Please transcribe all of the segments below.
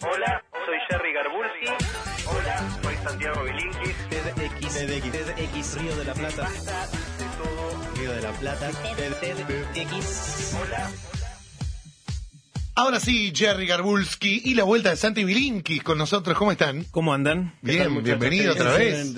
Hola, soy Jerry Garbulski. Hola, soy Santiago Bilinkis. TEDx, TEDx, TEDx, Río de la Plata. De todo. Río de la Plata. TEDx. Hola. Ahora sí, Jerry Garbulski y la vuelta de Santi Bilinkis con nosotros. ¿Cómo están? ¿Cómo andan? Bien, bienvenido otra vez.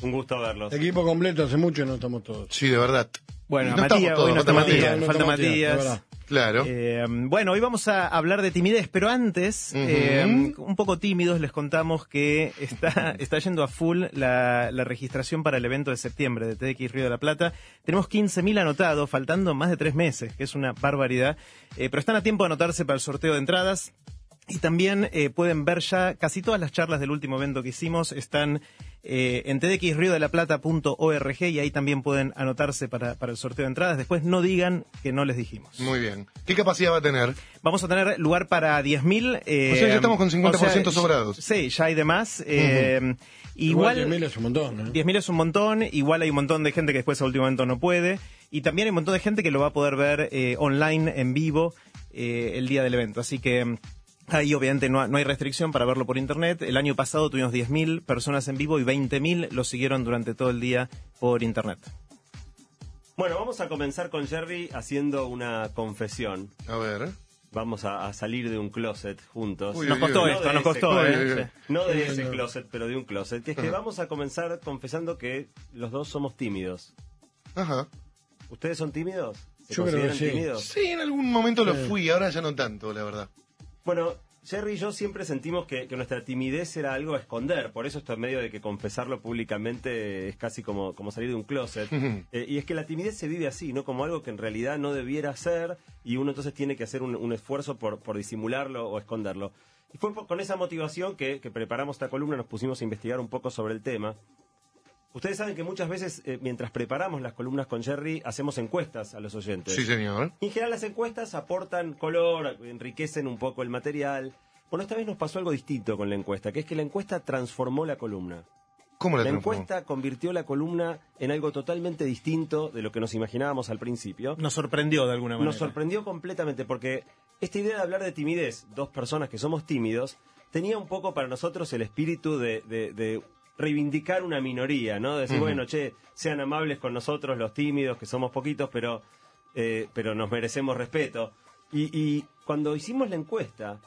Un gusto verlos. Equipo completo, hace mucho no estamos todos. Sí, de verdad. Bueno, no Matías, estamos todos, hoy no está Matías, no falta Matías. Claro. Eh, bueno, hoy vamos a hablar de timidez, pero antes, eh, un poco tímidos, les contamos que está, está yendo a full la, la registración para el evento de septiembre de TDX Río de la Plata. Tenemos 15.000 anotados, faltando más de tres meses, que es una barbaridad. Eh, pero están a tiempo de anotarse para el sorteo de entradas. Y también eh, pueden ver ya casi todas las charlas del último evento que hicimos están eh, en tdxriodelaplata.org y ahí también pueden anotarse para, para el sorteo de entradas. Después no digan que no les dijimos. Muy bien. ¿Qué capacidad va a tener? Vamos a tener lugar para 10.000. eh, O sea, ya estamos con 50% sobrados. Sí, ya hay de más. eh, Igual, 10.000 es un montón. ¿eh? 10.000 es un montón, igual hay un montón de gente que después a último momento no puede, y también hay un montón de gente que lo va a poder ver eh, online, en vivo, eh, el día del evento. Así que mm, ahí obviamente no, no hay restricción para verlo por internet. El año pasado tuvimos 10.000 personas en vivo y 20.000 lo siguieron durante todo el día por internet. Bueno, vamos a comenzar con Jerry haciendo una confesión. A ver. Vamos a, a salir de un closet juntos. Uy, Nos costó uy. esto, nos costó, closet. Uy, uy, ¿eh? uy. No de ese closet, pero de un closet. Que es que Ajá. vamos a comenzar confesando que los dos somos tímidos. Ajá. ¿Ustedes son tímidos? ¿Se Yo creo que sí. tímidos? Sí, en algún momento lo fui, ahora ya no tanto, la verdad. Bueno, Jerry y yo siempre sentimos que, que nuestra timidez era algo a esconder, por eso esto en medio de que confesarlo públicamente es casi como, como salir de un closet. Eh, y es que la timidez se vive así, ¿no? Como algo que en realidad no debiera ser y uno entonces tiene que hacer un, un esfuerzo por, por disimularlo o esconderlo. Y fue con esa motivación que, que preparamos esta columna, nos pusimos a investigar un poco sobre el tema. Ustedes saben que muchas veces, eh, mientras preparamos las columnas con Jerry, hacemos encuestas a los oyentes. Sí, señor. Y en general las encuestas aportan color, enriquecen un poco el material. Bueno, esta vez nos pasó algo distinto con la encuesta, que es que la encuesta transformó la columna. ¿Cómo la, La transformó? encuesta convirtió la columna en algo totalmente distinto de lo que nos imaginábamos al principio. Nos sorprendió de alguna manera. Nos sorprendió completamente porque esta idea de hablar de timidez, dos personas que somos tímidos, tenía un poco para nosotros el espíritu de, de- de reivindicar una minoría, ¿no? De decir, bueno, che, sean amables con nosotros los tímidos, que somos poquitos, pero, eh, pero nos merecemos respeto. Y, y cuando hicimos la encuesta,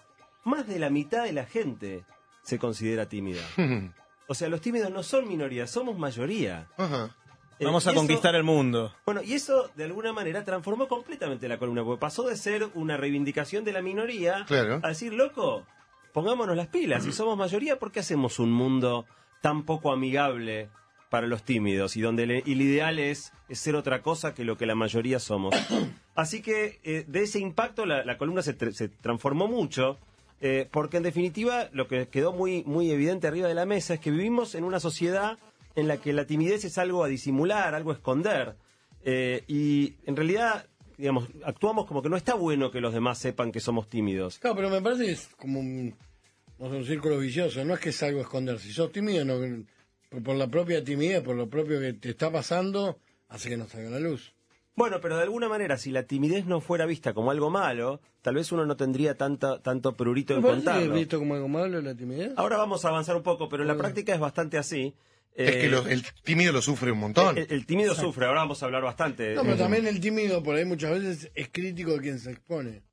más de la mitad de la gente se considera tímida. O sea, los tímidos no son minoría, somos mayoría. Ajá. Eh, Vamos a eso- conquistar el mundo. bueno, y eso de alguna manera transformó completamente la columna, porque pasó de ser una reivindicación de la minoría Claro. a decir, loco, pongámonos las pilas, si somos mayoría, ¿por qué hacemos un mundo tan poco amigable para los tímidos y donde el, el ideal es, es ser otra cosa que lo que la mayoría somos? Así que eh, de ese impacto la, la columna se, tr- se transformó mucho. eh, porque en definitiva lo que quedó muy, muy evidente arriba de la mesa es que vivimos en una sociedad en la que la timidez es algo a disimular, algo a esconder. Eh, y en realidad, digamos, actuamos como que no está bueno que los demás sepan que somos tímidos. Claro, pero me parece que es como un, no sé, un círculo vicioso. No es que es algo a esconder. Si sos tímido, no, por, por la propia timidez, por lo propio que te está pasando, hace que no salga a la luz. Bueno, pero de alguna manera, si la timidez no fuera vista como algo malo, tal vez uno no tendría tanta, tanto prurito en ¿Me parece que es contarlo. visto como algo malo la timidez? Ahora vamos a avanzar un poco, pero en la práctica es bastante así. Es Eh, que lo- el tímido lo sufre un montón. el, el tímido sufre, ahora vamos a hablar bastante. No, pero Eh, también el tímido por ahí muchas veces es crítico de quien se expone.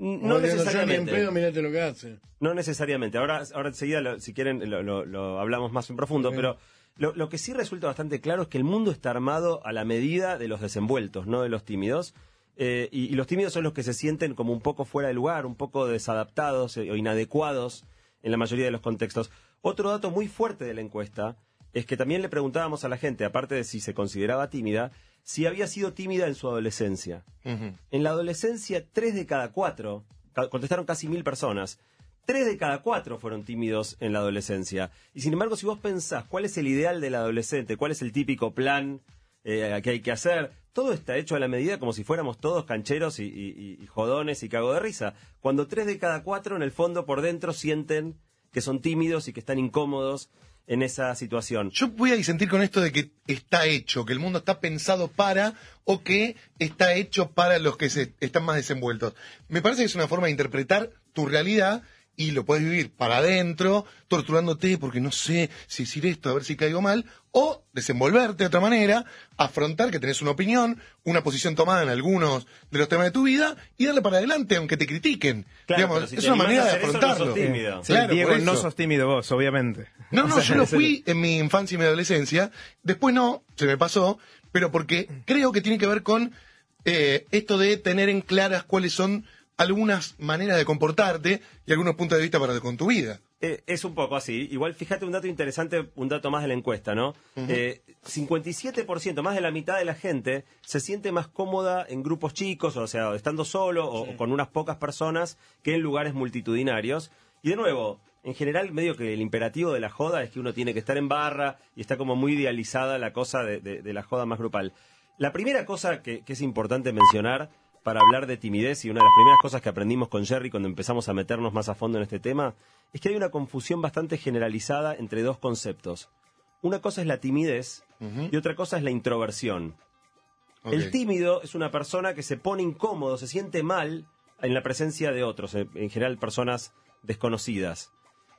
No yo ni en necesariamente. pedo, mirate lo que hace. No necesariamente. Ahora, ahora enseguida, lo- si quieren, lo, lo- lo hablamos más en profundo. Pero lo, lo que sí resulta bastante claro es que el mundo está armado a la medida de los desenvueltos, no de los tímidos. Eh, y, y los tímidos son los que se sienten como un poco fuera de lugar, un poco desadaptados eh, o inadecuados en la mayoría de los contextos. Otro dato muy fuerte de la encuesta es que también le preguntábamos a la gente, aparte de si se consideraba tímida, si había sido tímida en su adolescencia. En la adolescencia, tres de cada cuatro, contestaron casi mil personas, tres de cada cuatro fueron tímidos en la adolescencia. Y sin embargo, si vos pensás cuál es el ideal del adolescente, cuál es el típico plan eh, que hay que hacer, todo está hecho a la medida como si fuéramos todos cancheros y, y- y jodones y cago de risa. Cuando tres de cada cuatro, en el fondo, por dentro, sienten que son tímidos y que están incómodos en esa situación. Yo voy a disentir con esto de que está hecho, que el mundo está pensado para o que está hecho para los que se, están más desenvueltos. Me parece que es una forma de interpretar tu realidad y lo puedes vivir para adentro, torturándote porque no sé si decir esto, a ver si caigo mal, o desenvolverte de otra manera, afrontar que tenés una opinión, una posición tomada en algunos de los temas de tu vida y darle para adelante aunque te critiquen. Claro, Digamos, pero si es te una manera de eso, no sos afrontarlo. tímido. Sí, Claro, Diego, no sos tímido vos, obviamente. No, O no, sea, yo lo fui en mi infancia y mi adolescencia. Después no, se me pasó, pero porque creo que tiene que ver con eh, esto de tener en claras cuáles son algunas maneras de comportarte y algunos puntos de vista para con tu vida. Eh, es un poco así. Igual fíjate un dato interesante, un dato más de la encuesta, ¿no? Eh, 57%, más de la mitad de la gente se siente más cómoda en grupos chicos, o sea, estando solo o, o con unas pocas personas que en lugares multitudinarios. Y de nuevo, en general, medio que el imperativo de la joda es que uno tiene que estar en barra y está como muy idealizada la cosa de, de- de la joda más grupal. La primera cosa que, que es importante mencionar para hablar de timidez y una de las primeras cosas que aprendimos con Jerry cuando empezamos a meternos más a fondo en este tema es que hay una confusión bastante generalizada entre dos conceptos. Una cosa es la timidez y otra cosa es la introversión. El tímido es una persona que se pone incómodo, se siente mal en la presencia de otros, en general personas desconocidas.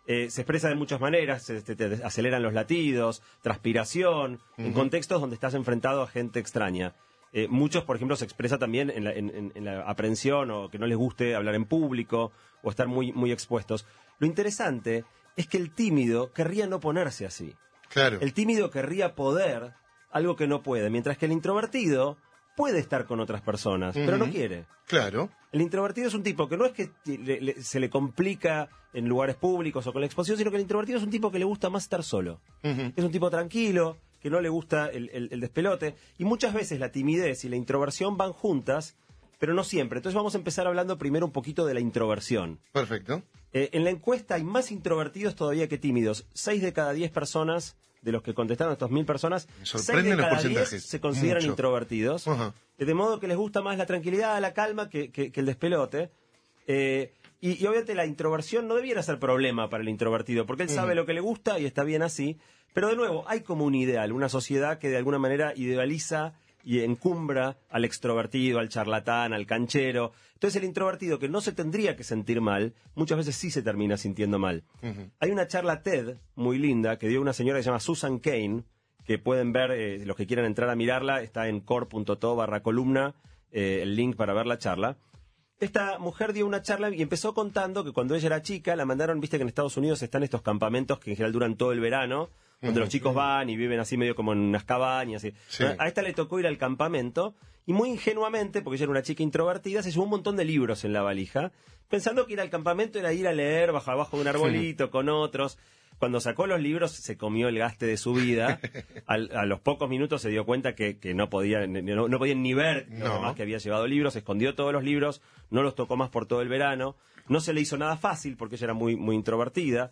Eh, se expresa de muchas maneras, se- te, te aceleran los latidos, transpiración, en contextos donde estás enfrentado a gente extraña. Eh, muchos, por ejemplo, se expresa también en la, en- en- en la aprensión o que no les guste hablar en público o estar muy, muy expuestos. Lo interesante es que el tímido querría no ponerse así. Claro. El tímido querría poder algo que no puede, mientras que el introvertido puede estar con otras personas, pero no quiere. Claro. El introvertido es un tipo que no es que le- le- se le complica en lugares públicos o con la exposición, sino que el introvertido es un tipo que le gusta más estar solo. Es un tipo tranquilo, que no le gusta el, el- el despelote. Y muchas veces la timidez y la introversión van juntas, pero no siempre. Entonces vamos a empezar hablando primero un poquito de la introversión. Perfecto. Eh, en la encuesta hay más introvertidos todavía que tímidos. Seis de cada diez personas, de los que contestaron estos mil personas, Me seis de los cada diez se consideran Mucho. introvertidos. Eh, De modo que les gusta más la tranquilidad, la calma que, que- que el despelote. Eh, y, y obviamente la introversión no debiera ser problema para el introvertido, porque él sabe lo que le gusta y está bien así. Pero de nuevo, hay como un ideal, una sociedad que de alguna manera idealiza y encumbra al extrovertido, al charlatán, al canchero. Entonces el introvertido que no se tendría que sentir mal, muchas veces sí se termina sintiendo mal. Hay una charla TED muy linda que dio una señora que se llama Susan Kane, que pueden ver, eh, los que quieran entrar a mirarla, está en core.to barra columna, eh, el link para ver la charla. Esta mujer dio una charla y empezó contando que cuando ella era chica la mandaron, viste que en Estados Unidos están estos campamentos que en general duran todo el verano, donde los chicos van y viven así medio como en unas cabañas. y- Sí. A esta le tocó ir al campamento y muy ingenuamente, porque ella era una chica introvertida, se llevó un montón de libros en la valija, pensando que ir al campamento era ir a leer bajo abajo de un arbolito con otros. Cuando sacó los libros se comió el gaste de su vida. Al- a los pocos minutos se dio cuenta que, que no, podía, no, no podían ni ver los No. demás que había llevado libros, escondió todos los libros, no los tocó más por todo el verano. No se le hizo nada fácil porque ella era muy, muy introvertida.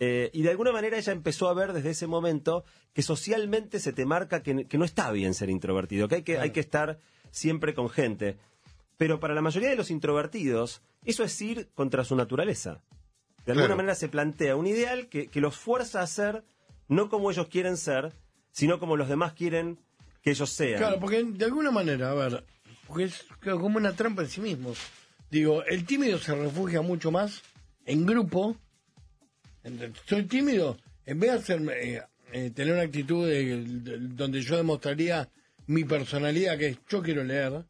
Eh, y de alguna manera ella empezó a ver desde ese momento que socialmente se te marca que, que no está bien ser introvertido, que hay que, hay que estar siempre con gente. Pero para la mayoría de los introvertidos, eso es ir contra su naturaleza. De alguna Claro. manera se plantea un ideal que, que los fuerza a ser no como ellos quieren ser, sino como los demás quieren que ellos sean. Claro, porque de alguna manera, a ver, porque es como una trampa en sí mismo. Digo, el tímido se refugia mucho más en grupo. Soy tímido, en vez de hacerme, eh, eh, tener una actitud de- de- donde yo demostraría mi personalidad, que es yo quiero leer,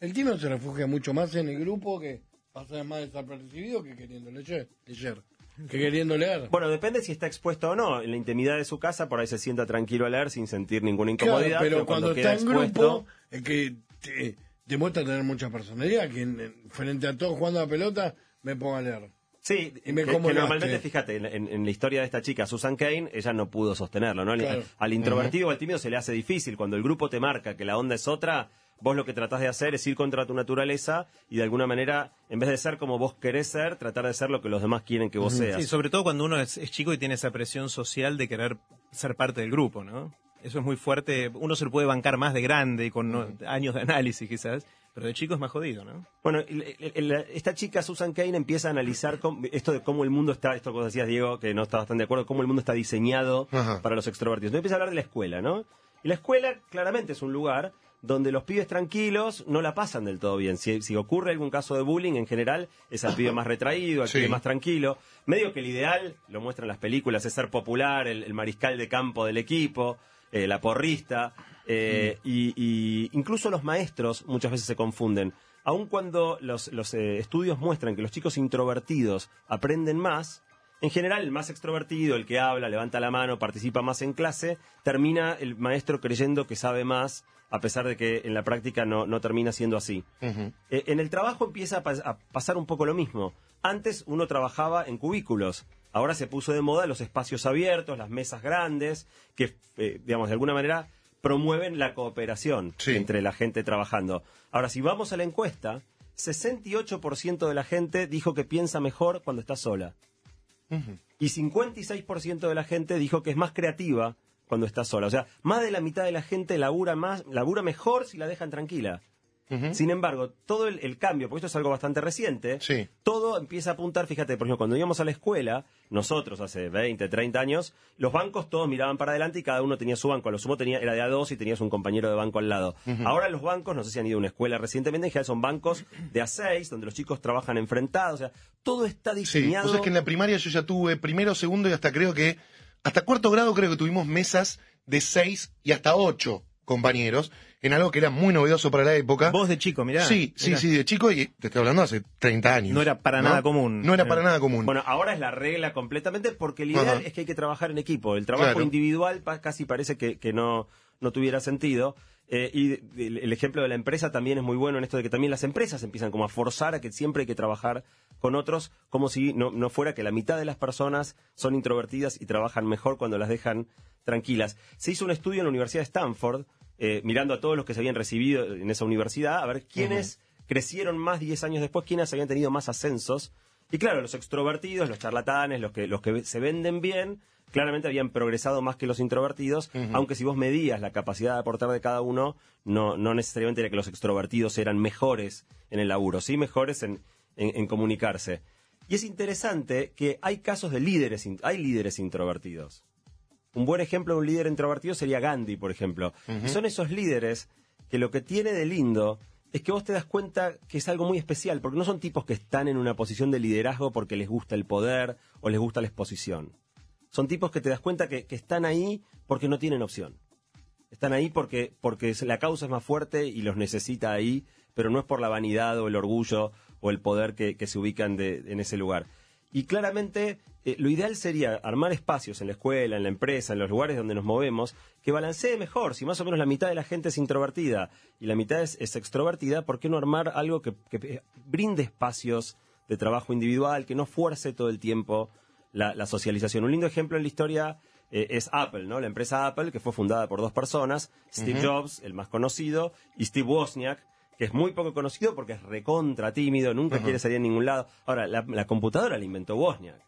el tímido se refugia mucho más en el grupo que pasa más desapercibido que queriendo leer, leer que queriendo leer. Bueno, depende si está expuesto o no. En la intimidad de su casa, por ahí se sienta tranquilo a leer sin sentir ninguna Claro, incomodidad. pero cuando, está en expuesto- grupo, es que te- demuestra tener mucha personalidad, que en- en- frente a todos jugando a la pelota, me pongo a leer. Sí, Y me que, normalmente, fíjate, en, la historia de esta chica, Susan Kane, ella no pudo sostenerlo, ¿no? Claro. Al, introvertido o al tímido se le hace difícil. Cuando el grupo te marca que la onda es otra, vos lo que tratás de hacer es ir contra tu naturaleza y de alguna manera, en vez de ser como vos querés ser, tratar de ser lo que los demás quieren que vos seas. Sí, sobre todo cuando uno es, es chico y tiene esa presión social de querer ser parte del grupo, ¿no? Eso es muy fuerte. Uno se lo puede bancar más de grande y con ¿no? años de análisis quizás, pero de chico es más jodido, ¿no? Bueno, el- el- el- esta chica Susan Kane empieza a analizar cómo- esto de cómo el mundo está, esto que vos decías Diego, que no está bastante de acuerdo, cómo el mundo está diseñado Ajá. para los extrovertidos. Entonces empieza a hablar de la escuela, ¿no? Y la escuela claramente es un lugar donde los pibes tranquilos no la pasan del todo bien. Si, si ocurre algún caso de bullying, en general es al pibe más retraído, al Sí. pibe más tranquilo. Medio que el ideal, lo muestran las películas, es ser popular, el, el mariscal de campo del equipo, eh, la porrista, eh, y, y incluso los maestros muchas veces se confunden. Aun cuando los, los, eh, estudios muestran que los chicos introvertidos aprenden más, en general, el más extrovertido, el que habla, levanta la mano, participa más en clase, termina el maestro creyendo que sabe más, a pesar de que en la práctica no, no termina siendo así. Eh, en el trabajo empieza a, pas- a pasar un poco lo mismo. Antes uno trabajaba en cubículos. Ahora se puso de moda los espacios abiertos, las mesas grandes, que, eh, digamos, de alguna manera promueven la cooperación Sí. entre la gente trabajando. Ahora, si vamos a la encuesta, 68% de la gente dijo que piensa mejor cuando está sola. Y 56% de la gente dijo que es más creativa cuando está sola. O sea, más de la mitad de la gente labura más, labura mejor si la dejan tranquila. Sin embargo, todo el, el cambio, porque esto es algo bastante reciente, Sí. todo empieza a apuntar, fíjate, por ejemplo, cuando íbamos a la escuela, nosotros hace 20, 30 años, los bancos todos miraban para adelante y cada uno tenía su banco. A lo sumo tenía, era de a dos y tenías un compañero de banco al lado. Ahora los bancos, no sé si han ido a una escuela recientemente, en general son bancos de a seis, donde los chicos trabajan enfrentados. O sea, todo está Sí, diseñado. vos sabés que en la primaria yo ya tuve primero, segundo y hasta creo que, hasta cuarto grado creo que tuvimos mesas de seis y hasta ocho compañeros, en algo que era muy novedoso para la época. Vos de chico, mirá. sí, sí, mirá. sí, de chico y te estoy hablando hace 30 años. No era para nada común. No era Eh. para nada común. Bueno, ahora es la regla completamente porque el ideal Ajá. es que hay que trabajar en equipo. El trabajo Claro. individual casi parece que, que no, no tuviera sentido. Eh, y el, ejemplo de la empresa también es muy bueno en esto de que también las empresas empiezan como a forzar a que siempre hay que trabajar con otros, como si no, no fuera que la mitad de las personas son introvertidas y trabajan mejor cuando las dejan tranquilas. Se hizo un estudio en la Universidad de Stanford, eh, mirando a todos los que se habían recibido en esa universidad, a ver quiénes crecieron más 10 años después, quiénes habían tenido más ascensos. Y claro, los extrovertidos, los charlatanes, los que, los que se venden bien, claramente habían progresado más que los introvertidos, aunque si vos medías la capacidad de aportar de cada uno, no, no necesariamente era que los extrovertidos eran mejores en el laburo, sí mejores en, en- en comunicarse. Y es interesante que hay casos de líderes, hay líderes introvertidos. Un buen ejemplo de un líder introvertido sería Gandhi, por ejemplo. Y son esos líderes que lo que tiene de lindo es que vos te das cuenta que es algo muy especial, porque no son tipos que están en una posición de liderazgo porque les gusta el poder o les gusta la exposición. Son tipos que te das cuenta que, que están ahí porque no tienen opción. Están ahí porque, porque la causa es más fuerte y los necesita ahí, pero no es por la vanidad o el orgullo o el poder que, que se ubican de- en ese lugar. Y claramente eh, lo ideal sería armar espacios en la escuela, en la empresa, en los lugares donde nos movemos, que balancee mejor. Si más o menos la mitad de la gente es introvertida y la mitad es, es extrovertida, ¿por qué no armar algo que, que brinde espacios de trabajo individual, que no fuerce todo el tiempo la, la socialización? Un lindo ejemplo en la historia eh, es Apple, ¿no? La empresa Apple, que fue fundada por dos personas, Steve Jobs, el más conocido, y Steve Wozniak, que es muy poco conocido porque es recontra tímido, nunca quiere salir a ningún lado. Ahora, la, la computadora la inventó Wozniak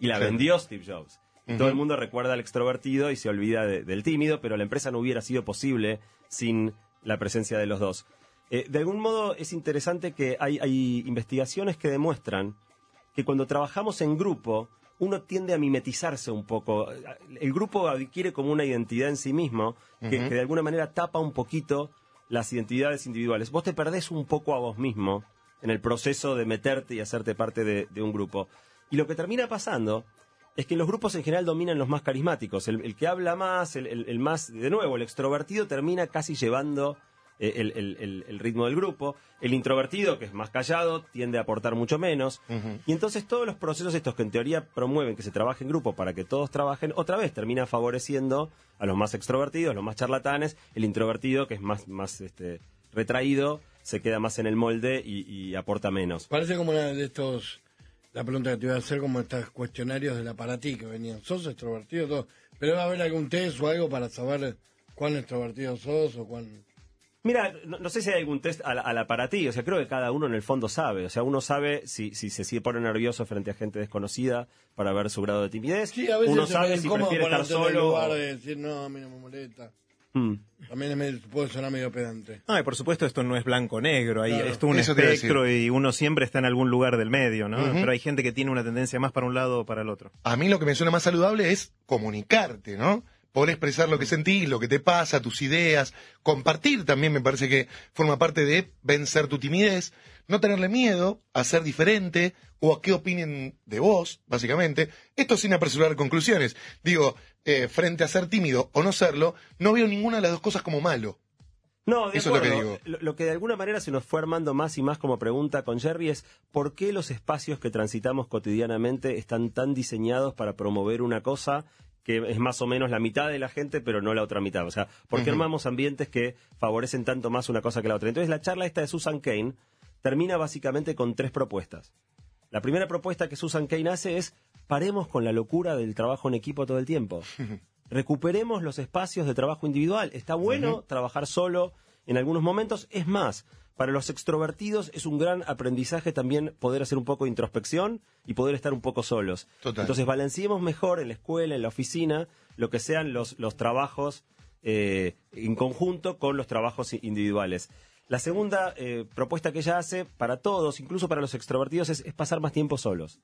y la vendió Steve Jobs. Todo el mundo recuerda al extrovertido y se olvida de- del tímido, pero la empresa no hubiera sido posible sin la presencia de los dos. Eh, de algún modo es interesante que hay, hay investigaciones que demuestran que cuando trabajamos en grupo, uno tiende a mimetizarse un poco. El grupo adquiere como una identidad en sí mismo que, que de alguna manera tapa un poquito las identidades individuales. Vos te perdés un poco a vos mismo en el proceso de meterte y hacerte parte de, de un grupo. Y lo que termina pasando es que los grupos en general dominan los más carismáticos. El, que habla más, el, el- más, de nuevo, el extrovertido termina casi llevando el, el- el- el ritmo del grupo. El introvertido, que es más callado, tiende a aportar mucho menos. Y entonces todos los procesos estos que en teoría promueven que se trabaje en grupo para que todos trabajen, otra vez termina favoreciendo a los más extrovertidos, los más charlatanes. El introvertido, que es más, más este, retraído, se queda más en el molde y, y aporta menos. Parece como una de estos, la pregunta que te iba a hacer, como estos cuestionarios del aparatí que venían. ¿Sos extrovertido? Todo? Pero va a haber algún test o algo para saber cuán extrovertido sos o cuán... Mira, no, no sé si hay algún test al, al aparatí, o sea, creo que cada uno en el fondo sabe, o sea, uno sabe si, si se pone nervioso frente a gente desconocida para ver su grado de timidez, Sí, a veces uno es sabe si prefiere estar solo. lugar de decir, no, a mí no me molesta. Mm. También es medio- puede sonar medio pedante. No, y por supuesto esto no es blanco-negro, hay Claro. es todo un Eso espectro y uno siempre está en algún lugar del medio, ¿no? Pero hay gente que tiene una tendencia más para un lado o para el otro. A mí lo que me suena más saludable es comunicarte, ¿no? Poder expresar lo que sentís, lo que te pasa, tus ideas, compartir también me parece que forma parte de vencer tu timidez, no tenerle miedo a ser diferente o a qué opinen de vos, básicamente. Esto sin apresurar conclusiones. Digo, eh, frente a ser tímido o no serlo, no veo ninguna de las dos cosas como malo. No, de Eso es lo que digo. Lo, lo que de alguna manera se nos fue armando más y más como pregunta con Jerry es ¿por qué los espacios que transitamos cotidianamente están tan diseñados para promover una cosa que es más o menos la mitad de la gente, pero no la otra mitad? O sea, ¿por qué armamos ambientes que favorecen tanto más una cosa que la otra? Entonces, la charla esta de Susan Kane termina básicamente con tres propuestas. La primera propuesta que Susan Kane hace es paremos con la locura del trabajo en equipo todo el tiempo. Recuperemos los espacios de trabajo individual. Está bueno trabajar solo en algunos momentos. Es más, para los extrovertidos es un gran aprendizaje también poder hacer un poco de introspección y poder estar un poco solos. Total. Entonces balanceemos mejor en la escuela, en la oficina, lo que sean los, los trabajos eh, en conjunto con los trabajos individuales. La segunda eh, propuesta que ella hace para todos, incluso para los extrovertidos, es, es pasar más tiempo solos.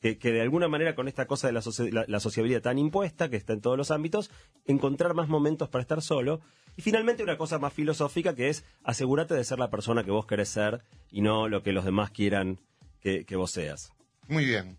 Que, de alguna manera con esta cosa de la- la sociabilidad tan impuesta, que está en todos los ámbitos, encontrar más momentos para estar solo. Y finalmente una cosa más filosófica que es asegúrate de ser la persona que vos querés ser y no lo que los demás quieran que, que vos seas. Muy bien.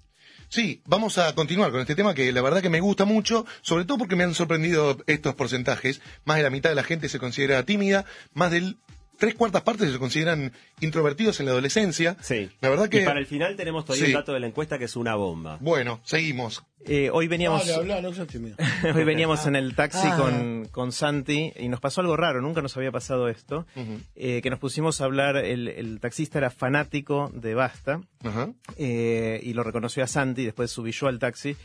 Sí, vamos a continuar con este tema que la verdad que me gusta mucho, sobre todo porque me han sorprendido estos porcentajes. Más de la mitad de la gente se considera tímida, más del tres cuartas partes se consideran introvertidos en la adolescencia. Sí. La verdad que... Y para el final tenemos todavía Sí. un dato de la encuesta que es una bomba. Bueno, seguimos. Eh, hoy veníamos... Dale, habla, no seas tímido. Hoy veníamos en el taxi Ah. con, con Santi y nos pasó algo raro, nunca nos había pasado esto, eh, que nos pusimos a hablar, el, el taxista era fanático de Basta Ajá. eh, y lo reconoció a Santi, después subí yo al taxi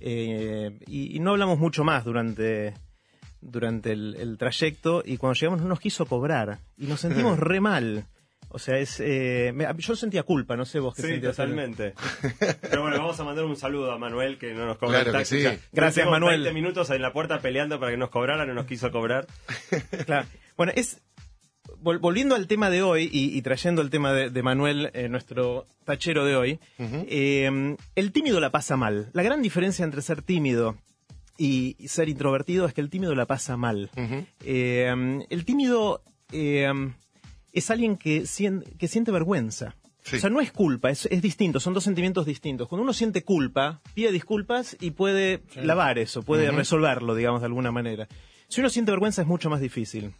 eh, y, y no hablamos mucho más durante, durante el, el trayecto y cuando llegamos no nos quiso cobrar y nos sentimos re mal. O sea, es, eh, me- yo sentía culpa, no sé vos qué Sí, sentías. totalmente. Pero bueno, vamos a mandar un saludo a Manuel que no nos cobra Claro el que taxi. sí. Gracias, Manuel. 20 minutos en la puerta peleando para que nos cobrara, no nos quiso cobrar. Claro. Bueno, es vol- volviendo al tema de hoy y, y trayendo el tema de, de Manuel, eh, nuestro tachero de hoy, eh, el tímido la pasa mal. La gran diferencia entre ser tímido y, y ser introvertido es que el tímido la pasa mal. Eh, el tímido eh, es alguien que, sien- que siente vergüenza. Sí. O sea, no es culpa, es, es distinto, son dos sentimientos distintos. Cuando uno siente culpa, pide disculpas y puede lavar eso, puede resolverlo, digamos, de alguna manera. Si uno siente vergüenza es mucho más difícil.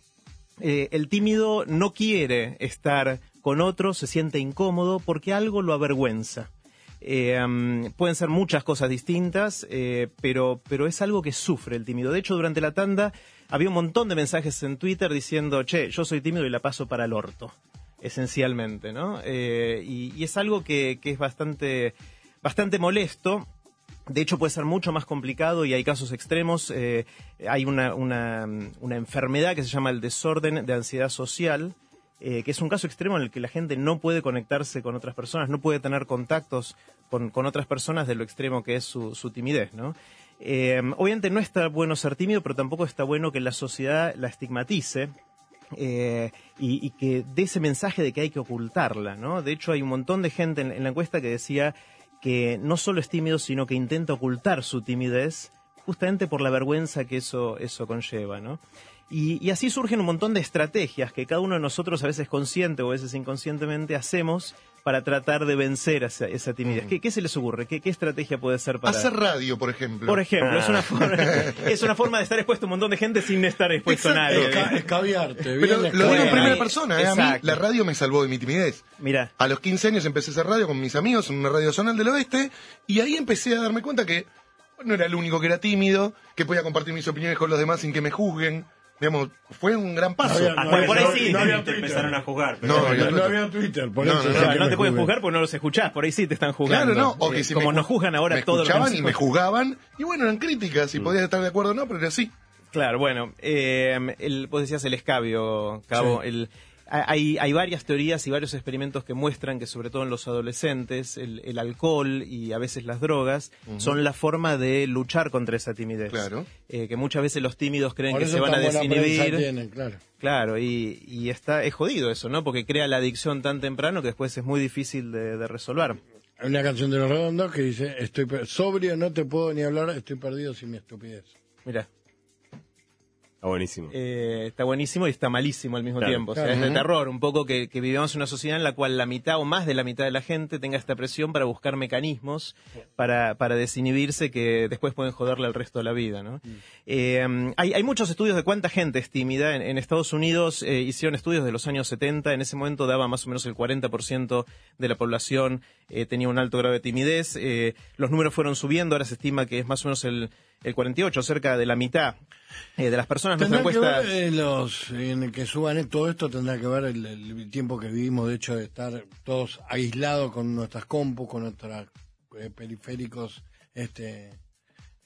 Eh, el tímido no quiere estar con otro, se siente incómodo porque algo lo avergüenza. Eh, pueden ser muchas cosas distintas, eh, pero, pero es algo que sufre el tímido. De hecho, durante la tanda había un montón de mensajes en Twitter diciendo, che, yo soy tímido y la paso para el orto, esencialmente, ¿no? Eh, y, es algo que, es bastante, bastante molesto. De hecho, puede ser mucho más complicado y hay casos extremos. Hay una, una enfermedad que se llama el desorden de ansiedad social, eh, que es un caso extremo en el que la gente no puede conectarse con otras personas, no puede tener contactos con, con otras personas de lo extremo que es su, su timidez, ¿no? Eh, obviamente no está bueno ser tímido, pero tampoco está bueno que la sociedad la estigmatice eh, y, y que dé ese mensaje de que hay que ocultarla, ¿no? De hecho, hay un montón de gente en, en la encuesta que decía que no solo es tímido, sino que intenta ocultar su timidez justamente por la vergüenza que eso, eso conlleva, ¿no? Y, y así surgen un montón de estrategias que cada uno de nosotros, a veces consciente o a veces inconscientemente, hacemos para tratar de vencer esa, esa timidez. ¿Qué, qué se les ocurre? ¿Qué, qué estrategia puede ser para...? Hacer radio, por ejemplo. Por ejemplo, es, una forma, es una forma de estar expuesto a un montón de gente sin estar expuesto a nadie. Esca- escabiarte, Pero bien lo digo en primera persona, ¿eh? A mí la radio me salvó de mi timidez. Mira, A los 15 años empecé a hacer radio con mis amigos en una radio zonal del oeste y ahí empecé a darme cuenta que no era el único que era tímido, que podía compartir mis opiniones con los demás sin que me juzguen. Digamos, fue un gran paso. había- Hasta Bueno, que por ahí no- sí, no no había te Twitter. empezaron a jugar. pero No, había No, no había Twitter, por No, eso. no, ya no, no te pueden juzgar porque no los escuchás, por ahí sí te están jugando. Claro, no. O que si como me, nos juzgan ahora me todo lo que escuchaban nos- y me juzgaban. Y bueno, eran críticas y Mm. podías estar de acuerdo o no, pero era así. Claro, bueno, eh, el, vos decías el escabio, Cabo. Sí. El, hay, hay varias teorías y varios experimentos que muestran que sobre todo en los adolescentes el, el alcohol y a veces las drogas son la forma de luchar contra esa timidez. Claro. Eh, que muchas veces los tímidos creen Por que se van a desinhibir. tienen, claro. Claro, y, y está, es jodido eso, ¿no? Porque crea la adicción tan temprano que después es muy difícil de, de resolver. Hay una canción de los redondos que dice, estoy sobrio, no te puedo ni hablar, estoy perdido sin mi estupidez. Mira. Está buenísimo. Eh, está buenísimo y está malísimo al mismo Claro. tiempo. O sea, Claro. es de terror, un poco que, que vivamos en una sociedad en la cual la mitad o más de la mitad de la gente tenga esta presión para buscar mecanismos para, para desinhibirse que después pueden joderle al resto de la vida. ¿no? Eh, hay, hay muchos estudios de cuánta gente es tímida. En, en Estados Unidos eh, hicieron estudios de los años 70. En ese momento daba más o menos el 40% de la población eh, tenía un alto grado de timidez. Eh, los números fueron subiendo. Ahora se estima que es más o menos el, el 48, cerca de la mitad eh, de las personas. Tendrá que ver eh, los, en el que suban eh, todo esto, tendrá que ver el, el tiempo que vivimos, de hecho, de estar todos aislados con nuestras compus, con nuestros eh, periféricos este,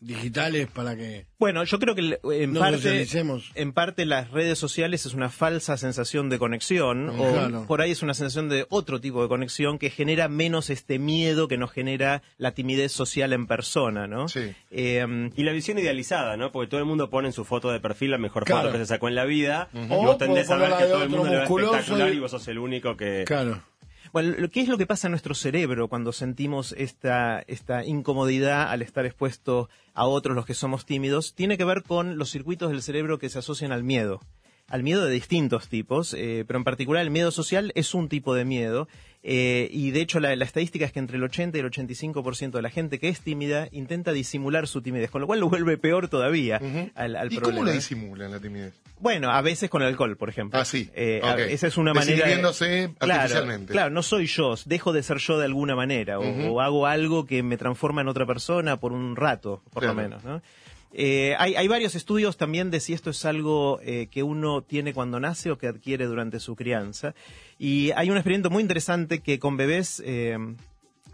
digitales para que Bueno, yo creo que en parte, socialicemos. en parte las redes sociales es una falsa sensación de conexión, o Claro. por ahí es una sensación de otro tipo de conexión que genera menos este miedo que nos genera la timidez social en persona, ¿no? Sí. Eh, Y la visión idealizada, ¿no? Porque todo el mundo pone en su foto de perfil la mejor Claro. foto que se sacó en la vida. Y vos tendés a ver que todo el mundo le va espectacular y- y vos sos el único que... Claro. Bueno, ¿qué es lo que pasa en nuestro cerebro cuando sentimos esta, esta incomodidad al estar expuesto a otros, los que somos tímidos? Tiene que ver con los circuitos del cerebro que se asocian al miedo. Al miedo de distintos tipos, eh, pero en particular el miedo social es un tipo de miedo. eh, y de hecho la, la estadística es que entre el 80 y el 85% de la gente que es tímida intenta disimular su timidez, con lo cual lo vuelve peor todavía al, al ¿Y problema. cómo la disimulan la timidez? Bueno, a veces con alcohol, por ejemplo. Ah, sí. Eh, a- Ok. Esa es una manera. de- Desinhibiéndose Claro, artificialmente. Claro, no soy yo, dejo de ser yo de alguna manera, o, hago algo que me transforma en otra persona por un rato, por lo menos. ¿no? Eh, hay, hay varios estudios también de si esto es algo eh, que uno tiene cuando nace o que adquiere durante su crianza. Y hay un experimento muy interesante que con bebés eh,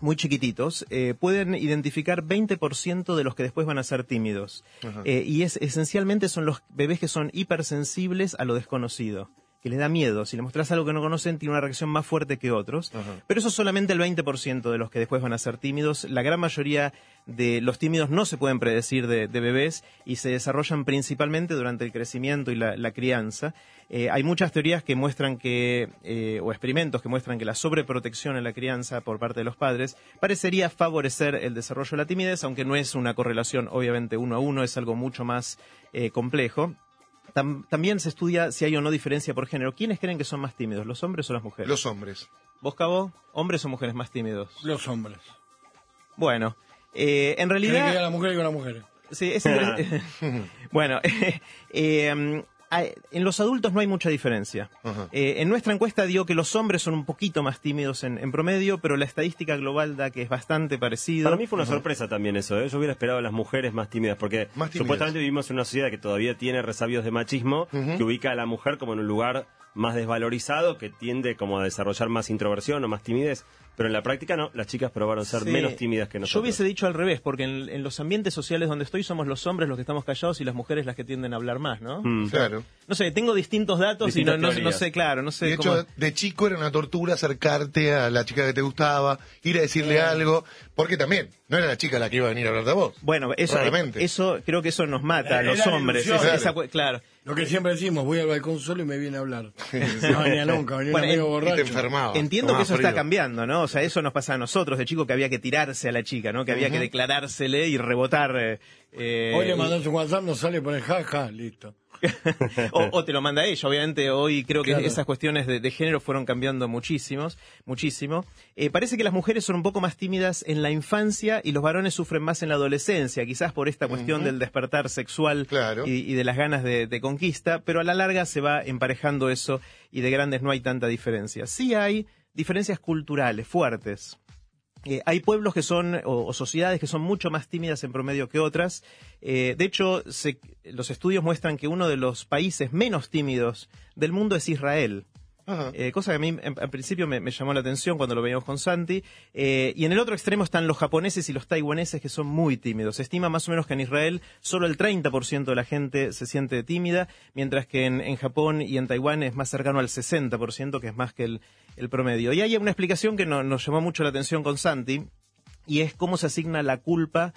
muy chiquititos eh, pueden identificar 20% de los que después van a ser tímidos. Y es esencialmente son los bebés que son hipersensibles a lo desconocido que les da miedo. Si le mostrás algo que no conocen, tiene una reacción más fuerte que otros. Pero eso es solamente el 20% de los que después van a ser tímidos. La gran mayoría de los tímidos no se pueden predecir de, de bebés y se desarrollan principalmente durante el crecimiento y la, la crianza. Eh, hay muchas teorías que muestran que, eh, o experimentos que muestran que la sobreprotección en la crianza por parte de los padres parecería favorecer el desarrollo de la timidez, aunque no es una correlación obviamente uno a uno, es algo mucho más eh, complejo. Tam- también se estudia si hay o no diferencia por género. ¿Quiénes creen que son más tímidos, los hombres o las mujeres? Los hombres. ¿Vos, Cabo? ¿Hombres o mujeres más tímidos? Los hombres. Bueno, eh, en Tiene que ir a realidad... la mujer y con la mujer. Sí, es inter- bueno, eh, hay- en los adultos no hay mucha diferencia. Eh, en nuestra encuesta dio que los hombres son un poquito más tímidos en, en promedio, pero la estadística global da que es bastante parecido. Para mí fue una sorpresa también eso, ¿eh? Yo hubiera esperado a las mujeres más tímidas, porque Más tímidas. supuestamente vivimos en una sociedad que todavía tiene resabios de machismo, que ubica a la mujer como en un lugar más desvalorizado, que tiende como a desarrollar más introversión o más timidez. Pero en la práctica no, las chicas probaron ser Sí. menos tímidas que nosotros. Yo hubiese dicho al revés, porque en, en los ambientes sociales donde estoy somos los hombres los que estamos callados y las mujeres las que tienden a hablar más, ¿no? Mm. Claro. No sé, tengo distintos datos Distintas y no, no- sé, claro, no sé de cómo... hecho, de chico era una tortura acercarte a la chica que te gustaba, ir a decirle algo, porque también no era la chica la que iba a venir a hablar de vos. Bueno, eso, eso creo que eso nos mata a los hombres. Esa- esa Claro. Lo que siempre decimos, voy al balcón solo y me viene a hablar. No venía nunca, venía Bueno, un amigo en- Y borracho. te. Entiendo que eso está cambiando, ¿no? O sea, eso nos pasa a nosotros de chico que había que tirarse a la chica, ¿no? Que había que declarársele y rebotar. eh, eh, Hoy le y- mandas un WhatsApp, no sale por el jaja, listo. o, o te lo manda ella. Obviamente hoy creo que Claro. esas cuestiones de, de género fueron cambiando muchísimos, muchísimo. Eh, parece que las mujeres son un poco más tímidas en la infancia y los varones sufren más en la adolescencia, quizás por esta cuestión del despertar sexual Claro. y, y de las ganas de, de conquista, pero a la larga se va emparejando eso y de grandes no hay tanta diferencia. Sí hay diferencias culturales fuertes. Hay pueblos que son, o, o sociedades que son mucho más tímidas en promedio que otras. Eh, de hecho, se- los estudios muestran que uno de los países menos tímidos del mundo es Israel. Eh, cosa que a mí en, principio me, llamó la atención cuando lo veíamos con Santi. Eh, y en el otro extremo están los japoneses y los taiwaneses que son muy tímidos. Se estima más o menos que en Israel solo el 30% de la gente se siente tímida, mientras que en, Japón y en Taiwán es más cercano al 60%, que es más que el, el promedio. Y hay una explicación que no- nos llamó mucho la atención con Santi, y es cómo se asigna la culpa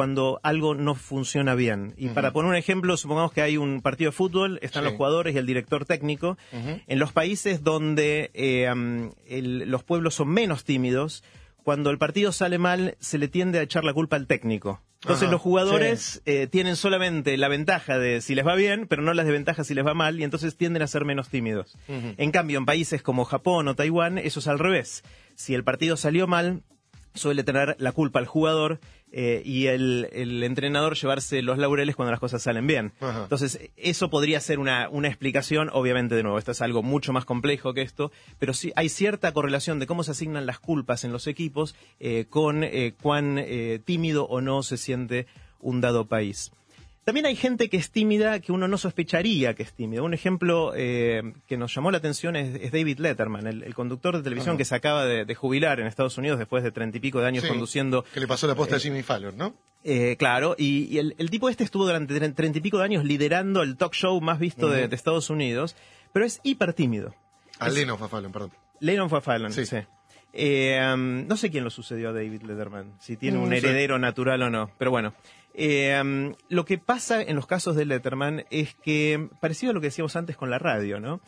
cuando algo no funciona bien. Y para poner un ejemplo, supongamos que hay un partido de fútbol, están Sí. los jugadores y el director técnico. En los países donde eh, el- los pueblos son menos tímidos, cuando el partido sale mal, se le tiende a echar la culpa al técnico. Entonces Ajá, los jugadores eh, tienen solamente la ventaja de si les va bien, pero no las desventajas si les va mal, y entonces tienden a ser menos tímidos. En cambio, en países como Japón o Taiwán, eso es al revés. Si el partido salió mal, suele tener la culpa al jugador eh, y el, el entrenador llevarse los laureles cuando las cosas salen bien. Ajá. Entonces, eso podría ser una, una explicación. Obviamente, de nuevo, esto es algo mucho más complejo que esto, pero sí hay cierta correlación de cómo se asignan las culpas en los equipos eh, con eh, cuán eh, tímido o no se siente un dado país. También hay gente que es tímida que uno no sospecharía que es tímida. Un ejemplo eh, que nos llamó la atención es, es David Letterman, el, el conductor de televisión que se acaba de, de jubilar en Estados Unidos después de treinta y pico de años Sí, conduciendo Que le pasó la posta a Jimmy Fallon, ¿no? eh, claro, y, y el, el tipo este estuvo durante tre- treinta y pico de años liderando el talk show más visto de, de Estados Unidos, pero es hiper tímido. A Leno fue a Fallon, perdón. Lennon Fallon, Sí. sí. Eh, um, no sé quién lo sucedió a David Letterman, si tiene No un heredero natural o no, pero bueno. Eh, lo que pasa en los casos de Letterman es que, parecido a lo que decíamos antes con la radio, ¿no?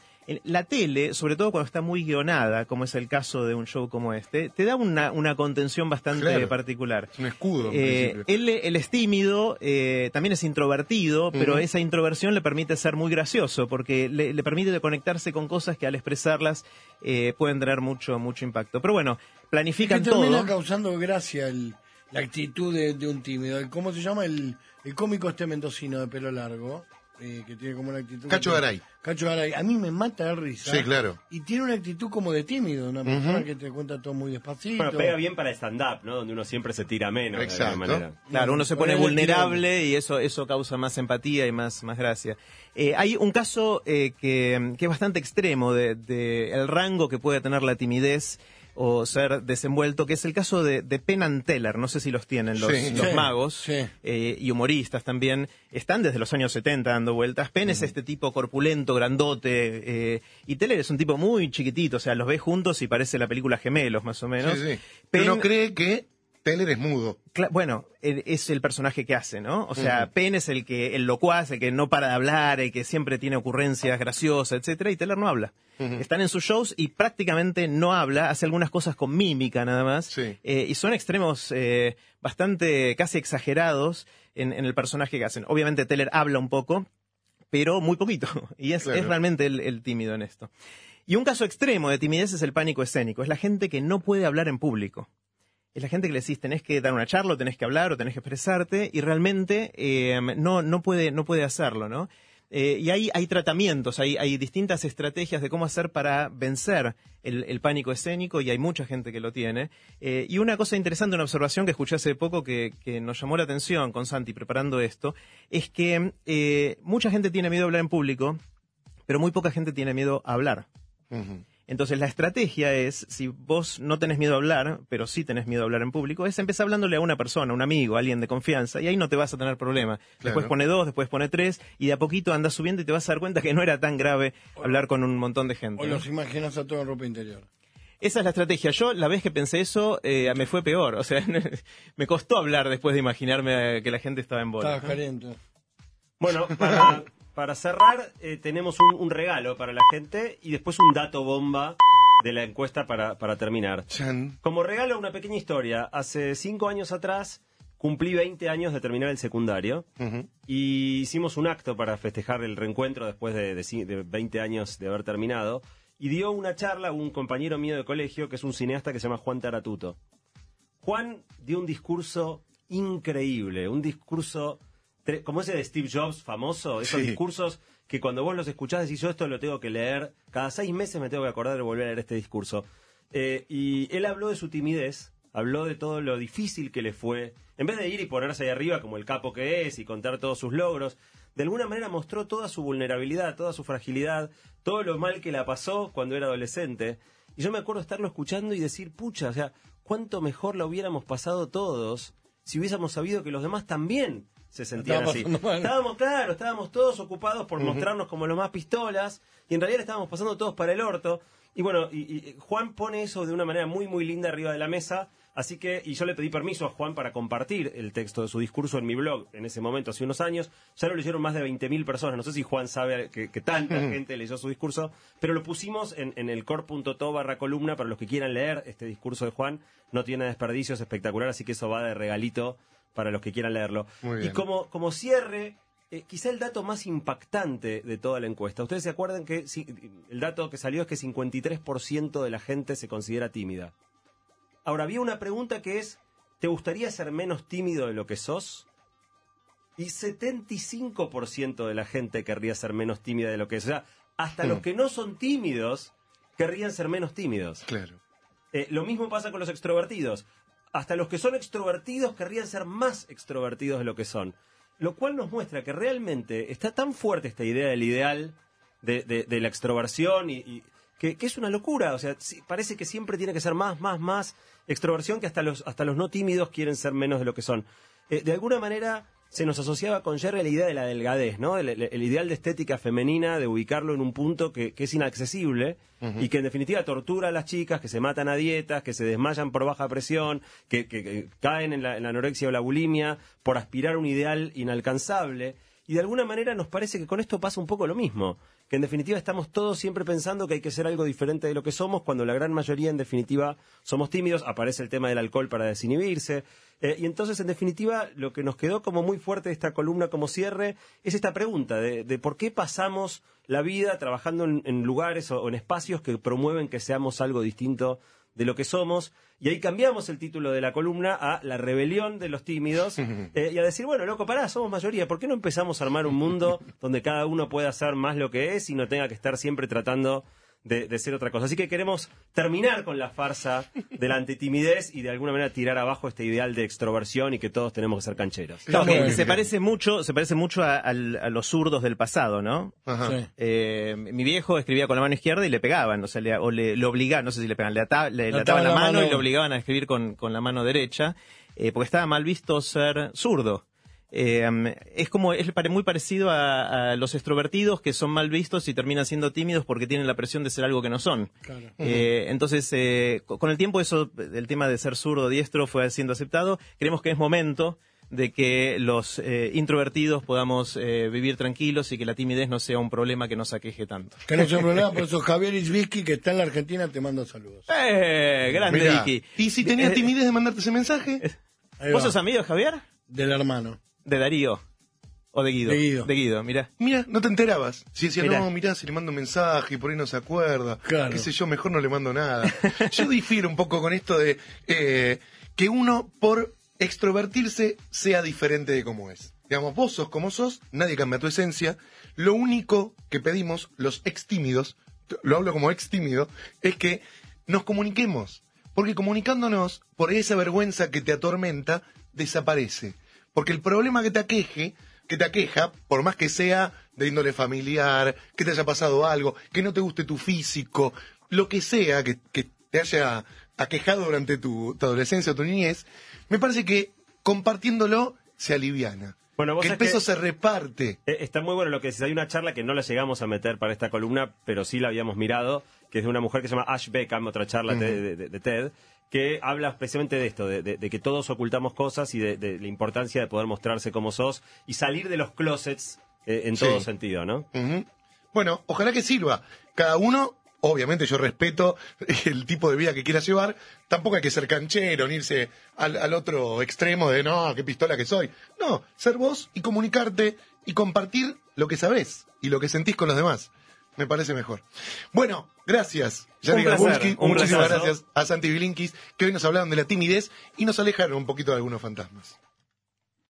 La tele, sobre todo cuando está muy guionada, como es el caso de un show como este, te da una, una contención bastante Claro. particular. Es un escudo, Eh, él, él es tímido, eh, también es introvertido, pero esa introversión le permite ser muy gracioso, porque le, le permite conectarse con cosas que al expresarlas eh, pueden tener mucho, mucho impacto. Pero bueno, que planifican termina todo. causando gracia el- la actitud de, de un tímido. El- ¿Cómo se llama el, el cómico este mendocino de pelo largo? eh, que tiene como una actitud... Cacho Garay. Cacho Garay. A mí me mata de risa. Sí, claro. Y tiene una actitud como de tímido, una persona que te cuenta todo muy despacito. Bueno, pega bien para stand-up, ¿no? Donde uno siempre se tira menos. de Exacto. alguna manera. Claro, uno se pone vulnerable y eso, eso causa más empatía y más, más gracia. Eh, hay un caso eh, que, que es bastante extremo de, de el rango que puede tener la timidez o ser desenvuelto, que es el caso de, de Penn and Teller. No sé si los tienen los, Sí. los Sí, magos sí. eh, y humoristas también. Están desde los años 70 dando vueltas. Penn es este tipo corpulento, grandote, eh, y Teller es un tipo muy chiquitito, o sea, los ves juntos y parece la película Gemelos, más o menos. Sí, sí. Pero cree que Teller es mudo. Cla- bueno, él es el personaje que hace, ¿no? O sea, Penn es el que, el locuaz, el que no para de hablar, el que siempre tiene ocurrencias graciosas, etcétera, y Teller no habla. Están en sus shows y prácticamente no habla, hace algunas cosas con mímica nada más, Sí. eh, y son extremos eh, bastante casi exagerados en, en el personaje que hacen. Obviamente Teller habla un poco, pero muy poquito, y es, Claro. es realmente el, el tímido en esto. Y un caso extremo de timidez es el pánico escénico, es la gente que no puede hablar en público es la gente que le decís tenés que dar una charla, o tenés que hablar, o tenés que expresarte, y realmente eh, no, no, puede, no puede hacerlo, ¿no? Eh, y hay, hay tratamientos, hay, hay distintas estrategias de cómo hacer para vencer el, pánico escénico, y hay mucha gente que lo tiene. Eh, y una cosa interesante, una observación que escuché hace poco que, que nos llamó la atención con Santi preparando esto, es que eh, mucha gente tiene miedo a hablar en público, pero muy poca gente tiene miedo a hablar. Ujú. Entonces la estrategia es, si vos no tenés miedo a hablar, pero sí tenés miedo a hablar en público, es empezar hablándole a una persona, un amigo, alguien de confianza, y ahí no te vas a tener problema. Después pone dos, después pone tres, y de a poquito andas subiendo y te vas a dar cuenta que no era tan grave hablar con un montón de gente. O ¿no? los imaginas a todo en ropa interior. Esa es la estrategia. Yo, la vez que pensé eso, eh, me fue peor. O sea, me costó hablar después de imaginarme que la gente estaba en bola. Estabas caliente. Bueno, para, para cerrar, eh, tenemos un, un regalo para la gente y después un dato bomba de la encuesta para, para terminar. Chan. Como regalo, una pequeña historia. Hace cinco años atrás cumplí 20 años de terminar el secundario y hicimos un acto para festejar el reencuentro después de, de de 20 años de haber terminado. Y dio una charla un compañero mío de colegio que es un cineasta que se llama Juan Taratuto. Juan dio un discurso increíble, un discurso como ese de Steve Jobs famoso, esos Sí. discursos que cuando vos los escuchás decís yo esto lo tengo que leer, cada seis meses me tengo que acordar de volver a leer este discurso. Eh, y él habló de su timidez, habló de todo lo difícil que le fue, en vez de ir y ponerse ahí arriba como el capo que es y contar todos sus logros, de alguna manera mostró toda su vulnerabilidad, toda su fragilidad, todo lo mal que la pasó cuando era adolescente. Y yo me acuerdo estarlo escuchando y decir, pucha, o sea, cuánto mejor la hubiéramos pasado todos si hubiésemos sabido que los demás también se sentían así. Estábamos, claro, estábamos todos ocupados por mostrarnos como los más pistolas y en realidad estábamos pasando todos para el orto. Y bueno, y, y Juan pone eso de una manera muy, muy linda arriba de la mesa Así que, y yo le pedí permiso a Juan para compartir el texto de su discurso en mi blog en ese momento, hace unos años. Ya lo leyeron más de 20.000 personas. No sé si Juan sabe que, que tanta gente leyó su discurso, pero lo pusimos en, en el core.to barra columna para los que quieran leer este discurso de Juan. No tiene desperdicio, es espectacular, así que eso va de regalito para los que quieran leerlo. Muy Y como, como cierre, eh, quizá el dato más impactante de toda la encuesta. Ustedes se acuerdan que si- el dato que salió es que 53% de la gente se considera tímida. Ahora, había una pregunta que es, ¿te gustaría ser menos tímido de lo que sos? Y 75% de la gente querría ser menos tímida de lo que es. O sea, hasta Hmm. los que no son tímidos querrían ser menos tímidos. Claro. Eh, lo mismo pasa con los extrovertidos. Hasta los que son extrovertidos querrían ser más extrovertidos de lo que son. Lo cual nos muestra que realmente está tan fuerte esta idea del ideal de, de- la extroversión y, que, que es una locura. O sea, parece que siempre tiene que ser más, más, más extroversión que hasta los, hasta los no tímidos quieren ser menos de lo que son. Eh, de alguna manera se nos asociaba con Jerry la idea de la delgadez, ¿no? El, el- el ideal de estética femenina, de ubicarlo en un punto que, que es inaccesible y que en definitiva tortura a las chicas, que se matan a dietas, que se desmayan por baja presión, que, que- que caen en la, en la anorexia o la bulimia por aspirar a un ideal inalcanzable. Y de alguna manera nos parece que con esto pasa un poco lo mismo, que en definitiva estamos todos siempre pensando que hay que ser algo diferente de lo que somos, cuando la gran mayoría en definitiva somos tímidos, aparece el tema del alcohol para desinhibirse, eh, y entonces en definitiva lo que nos quedó como muy fuerte de esta columna como cierre es esta pregunta de, por qué pasamos la vida trabajando en, en lugares o, o en espacios que promueven que seamos algo distinto de lo que somos. Y ahí cambiamos el título de la columna a La rebelión de los tímidos eh, y a decir, bueno, loco, pará, somos mayoría. ¿Por qué no empezamos a armar un mundo donde cada uno pueda hacer más lo que es y no tenga que estar siempre tratando de, de ser otra cosa? Así que queremos terminar con la farsa de la antitimidez y de alguna manera tirar abajo este ideal de extroversión y que todos tenemos que ser cancheros. Claro, que se parece mucho, se parece mucho a, los zurdos del pasado, ¿no? Ajá. Sí. Eh, mi viejo escribía con la mano izquierda y le pegaban, o sea, le, o le, le obligaban, no sé si le pegaban, le, ata- le- le ataban la, mano, y le obligaban a escribir con, con la mano derecha, eh, porque estaba mal visto ser zurdo. Eh, es como, es muy parecido a, a los extrovertidos que son mal vistos y terminan siendo tímidos porque tienen la presión de ser algo que no son. Claro. Eh, entonces, eh, co- con el tiempo eso, el tema de ser zurdo o diestro fue siendo aceptado. Creemos que es momento de que los eh, introvertidos podamos eh, vivir tranquilos y que la timidez no sea un problema que nos aqueje tanto. Que no es un problema, por eso Javier Isbisky, que está en la Argentina, te manda saludos. ¡Eh! Grande Mirá, Vicky. ¿Y si tenía Eh, timidez de mandarte ese mensaje? ¿Vos sos amigo Javier? Del hermano. De Darío. ¿O de Guido? De Guido. De Guido, mira. Mira, no te enterabas. Si decía, Mirá. no, mirá, si le mando un mensaje y por ahí no se acuerda. Claro. Qué sé yo, mejor no le mando nada. Yo difiero un poco con esto de eh, que uno, por extrovertirse, sea diferente de cómo es. Digamos, vos sos como sos, nadie cambia tu esencia. Lo único que pedimos, los ex tímidos, lo hablo como ex tímido, es que nos comuniquemos. Porque comunicándonos, por esa vergüenza que te atormenta, desaparece. Porque el problema que te aqueje, que te aqueja, por más que sea de índole familiar, que te haya pasado algo, que no te guste tu físico, lo que sea que, que te haya aquejado durante tu, tu adolescencia o tu niñez, me parece que compartiéndolo se aliviana. Bueno, vos que el peso que- se reparte. Eh, Está muy bueno lo que decís. Hay una charla que no la llegamos a meter para esta columna, pero sí la habíamos mirado, que es de una mujer que se llama Ash Beckham, otra charla de, de- de TED, que habla especialmente de esto, de, de- de que todos ocultamos cosas y de, de la importancia de poder mostrarse como sos y salir de los closets eh, en Sí. todo sentido, ¿no? Bueno, ojalá que sirva. Cada uno, obviamente yo respeto el tipo de vida que quiera llevar. Tampoco hay que ser canchero, ni irse al, al otro extremo de no, qué pistola que soy. No, ser vos y comunicarte y compartir lo que sabés y lo que sentís con los demás. Me parece mejor. Bueno, gracias, placer, Garbulski. Muchísimas placer. gracias a Santi Bilinkis, que hoy nos hablaron de la timidez y nos alejaron un poquito de algunos fantasmas.